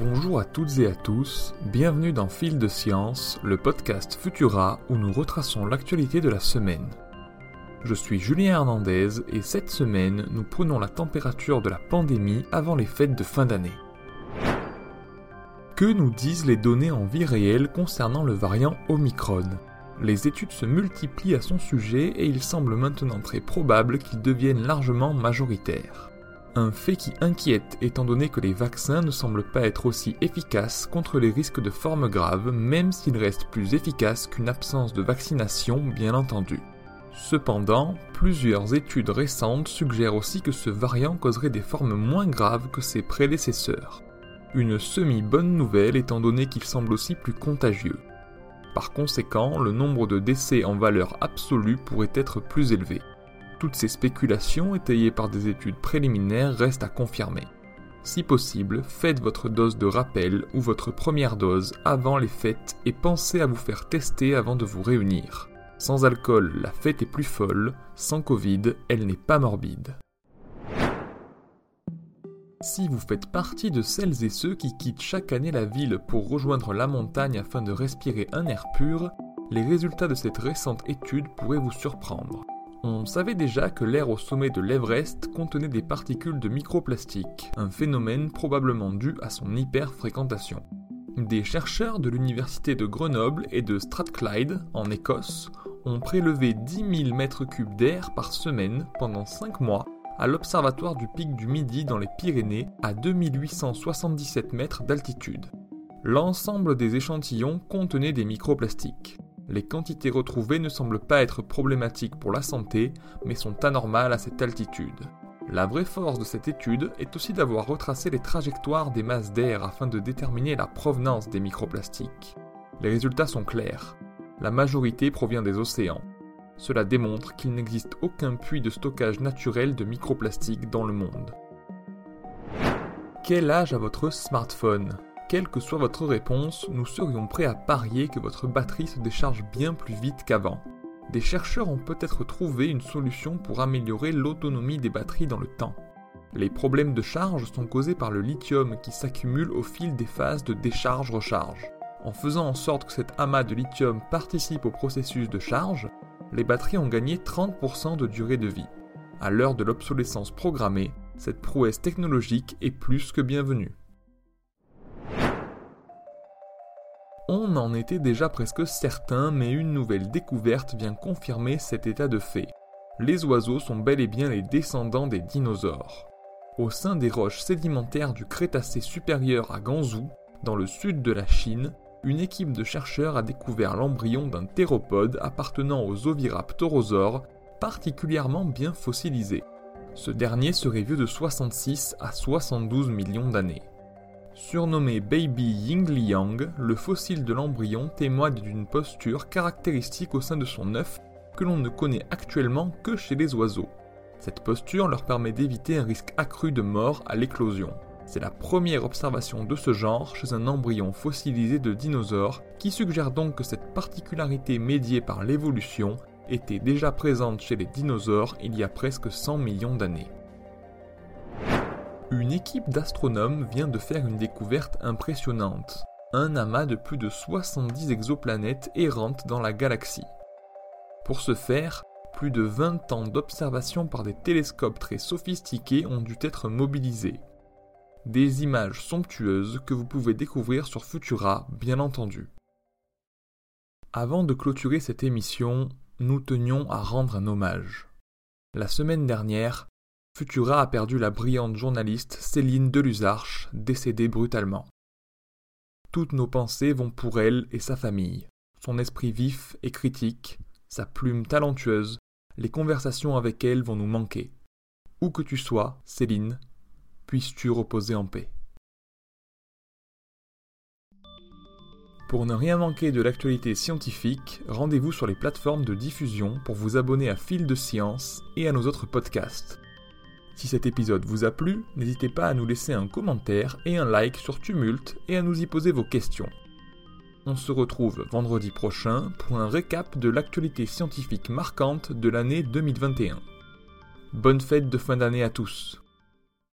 Bonjour à toutes et à tous, bienvenue dans Fil de Science, le podcast Futura où nous retraçons l'actualité de la semaine. Je suis Julien Hernandez et cette semaine nous prenons la température de la pandémie avant les fêtes de fin d'année. Que nous disent les données en vie réelle concernant le variant Omicron? Les études se multiplient à son sujet et il semble maintenant très probable qu'il devienne largement majoritaire. Un fait qui inquiète étant donné que les vaccins ne semblent pas être aussi efficaces contre les risques de formes graves, même s'ils restent plus efficaces qu'une absence de vaccination, bien entendu. Cependant, plusieurs études récentes suggèrent aussi que ce variant causerait des formes moins graves que ses prédécesseurs. Une semi-bonne nouvelle étant donné qu'il semble aussi plus contagieux. Par conséquent, le nombre de décès en valeur absolue pourrait être plus élevé. Toutes ces spéculations étayées par des études préliminaires restent à confirmer. Si possible, faites votre dose de rappel ou votre première dose avant les fêtes et pensez à vous faire tester avant de vous réunir. Sans alcool, la fête est plus folle, sans Covid, elle n'est pas morbide. Si vous faites partie de celles et ceux qui quittent chaque année la ville pour rejoindre la montagne afin de respirer un air pur, les résultats de cette récente étude pourraient vous surprendre. On savait déjà que l'air au sommet de l'Everest contenait des particules de microplastique, un phénomène probablement dû à son hyperfréquentation. Des chercheurs de l'université de Grenoble et de Strathclyde, en Écosse, ont prélevé 10 000 mètres cubes d'air par semaine pendant 5 mois à l'observatoire du pic du Midi dans les Pyrénées à 2877 mètres d'altitude. L'ensemble des échantillons contenait des microplastiques les quantités retrouvées ne semblent pas être problématiques pour la santé, mais sont anormales à cette altitude. La vraie force de cette étude est aussi d'avoir retracé les trajectoires des masses d'air afin de déterminer la provenance des microplastiques. Les résultats sont clairs. La majorité provient des océans. Cela démontre qu'il n'existe aucun puits de stockage naturel de microplastiques dans le monde. Quel âge a votre smartphone? Quelle que soit votre réponse, nous serions prêts à parier que votre batterie se décharge bien plus vite qu'avant. Des chercheurs ont peut-être trouvé une solution pour améliorer l'autonomie des batteries dans le temps. Les problèmes de charge sont causés par le lithium qui s'accumule au fil des phases de décharge-recharge. En faisant en sorte que cet amas de lithium participe au processus de charge, les batteries ont gagné 30% de durée de vie. À l'heure de l'obsolescence programmée, cette prouesse technologique est plus que bienvenue. On en était déjà presque certain, mais une nouvelle découverte vient confirmer cet état de fait. Les oiseaux sont bel et bien les descendants des dinosaures. Au sein des roches sédimentaires du Crétacé supérieur à Ganzhou, dans le sud de la Chine, une équipe de chercheurs a découvert l'embryon d'un théropode appartenant aux oviraptorosaures, particulièrement bien fossilisé. Ce dernier serait vieux de 66 à 72 millions d'années. Surnommé Baby Yingliang, le fossile de l'embryon témoigne d'une posture caractéristique au sein de son œuf que l'on ne connaît actuellement que chez les oiseaux. Cette posture leur permet d'éviter un risque accru de mort à l'éclosion. C'est la première observation de ce genre chez un embryon fossilisé de dinosaures qui suggère donc que cette particularité médiée par l'évolution était déjà présente chez les dinosaures il y a presque 100 millions d'années. Une équipe d'astronomes vient de faire une découverte impressionnante. Un amas de plus de 70 exoplanètes errantes dans la galaxie. Pour ce faire, plus de 20 ans d'observation par des télescopes très sophistiqués ont dû être mobilisés. Des images somptueuses que vous pouvez découvrir sur Futura, bien entendu. Avant de clôturer cette émission, nous tenions à rendre un hommage. La semaine dernière, Futura a perdu la brillante journaliste Céline Deluzarche, décédée brutalement. Toutes nos pensées vont pour elle et sa famille. Son esprit vif et critique, sa plume talentueuse, les conversations avec elle vont nous manquer. Où que tu sois, Céline, puisses-tu reposer en paix? Pour ne rien manquer de l'actualité scientifique, rendez-vous sur les plateformes de diffusion pour vous abonner à Fil de Science et à nos autres podcasts. Si cet épisode vous a plu, n'hésitez pas à nous laisser un commentaire et un like sur Tumult et à nous y poser vos questions. On se retrouve vendredi prochain pour un récap de l'actualité scientifique marquante de l'année 2021. Bonne fête de fin d'année à tous